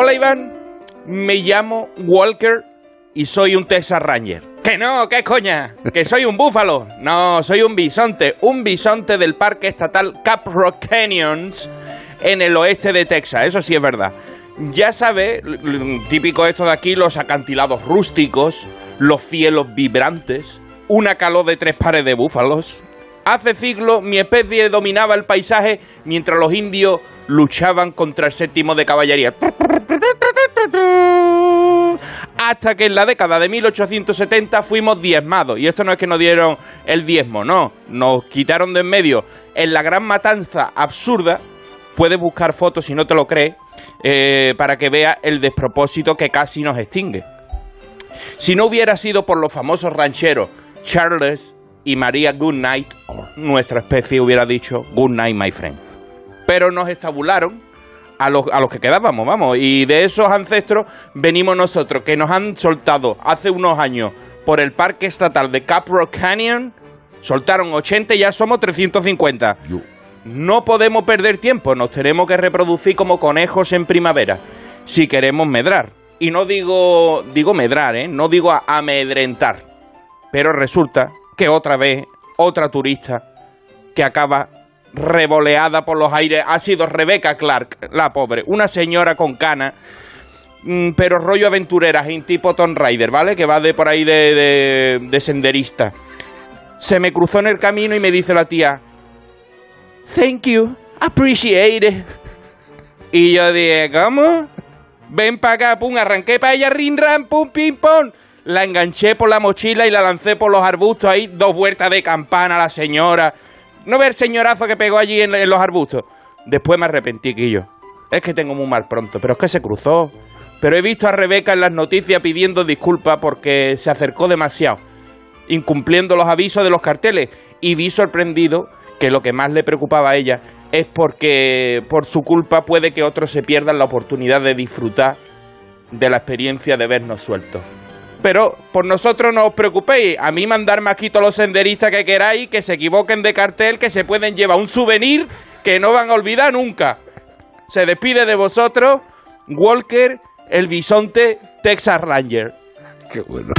Hola Iván, me llamo Walker y soy un Texas Ranger. Que no, qué coña, que soy un búfalo. No, soy un bisonte, un bisonte del Parque Estatal Cap Rock Canyons en el oeste de Texas, eso sí es verdad. Ya sabe, típico esto de aquí, los acantilados rústicos, los cielos vibrantes, una calor de tres pares de búfalos. Hace siglos mi especie dominaba el paisaje mientras los indios luchaban contra el séptimo de caballería. Hasta que en la década de 1870 fuimos diezmados. Y esto no es que nos dieron el diezmo, no. Nos quitaron de en medio en la gran matanza absurda. Puedes buscar fotos si no te lo crees, eh, para que veas el despropósito que casi nos extingue. Si no hubiera sido por los famosos rancheros Charles y María Goodnight, nuestra especie hubiera dicho Good night, my friend. Pero nos estabularon a los, a los que quedábamos, vamos. Y de esos ancestros venimos nosotros, que nos han soltado hace unos años por el Parque Estatal de Cap Rock Canyon. Soltaron 80 y ya somos 350. No podemos perder tiempo, nos tenemos que reproducir como conejos en primavera, si queremos medrar. Y no digo, digo medrar, ¿eh? no digo amedrentar. Pero resulta que otra vez, otra turista que acaba revoleada por los aires ha sido Rebecca Clark, la pobre, una señora con cana, mm, pero rollo aventurera, en tipo Tomb Raider, ¿vale? Que va de por ahí de, de, de senderista. Se me cruzó en el camino y me dice la tía, Thank you, appreciate it. Y yo dije, ¿cómo? Ven para acá, pum, arranqué para ella, rin, ran, pum, pim, pum. La enganché por la mochila y la lancé por los arbustos ahí, dos vueltas de campana la señora. No ve el señorazo que pegó allí en, en los arbustos. Después me arrepentí, Quillo. Es que tengo muy mal pronto, pero es que se cruzó. Pero he visto a Rebeca en las noticias pidiendo disculpas porque se acercó demasiado, incumpliendo los avisos de los carteles. Y vi sorprendido que lo que más le preocupaba a ella es porque por su culpa puede que otros se pierdan la oportunidad de disfrutar de la experiencia de vernos sueltos. Pero por nosotros no os preocupéis, a mí mandarme aquí todos los senderistas que queráis, que se equivoquen de cartel, que se pueden llevar un souvenir que no van a olvidar nunca. Se despide de vosotros Walker, el bisonte Texas Ranger. Qué bueno.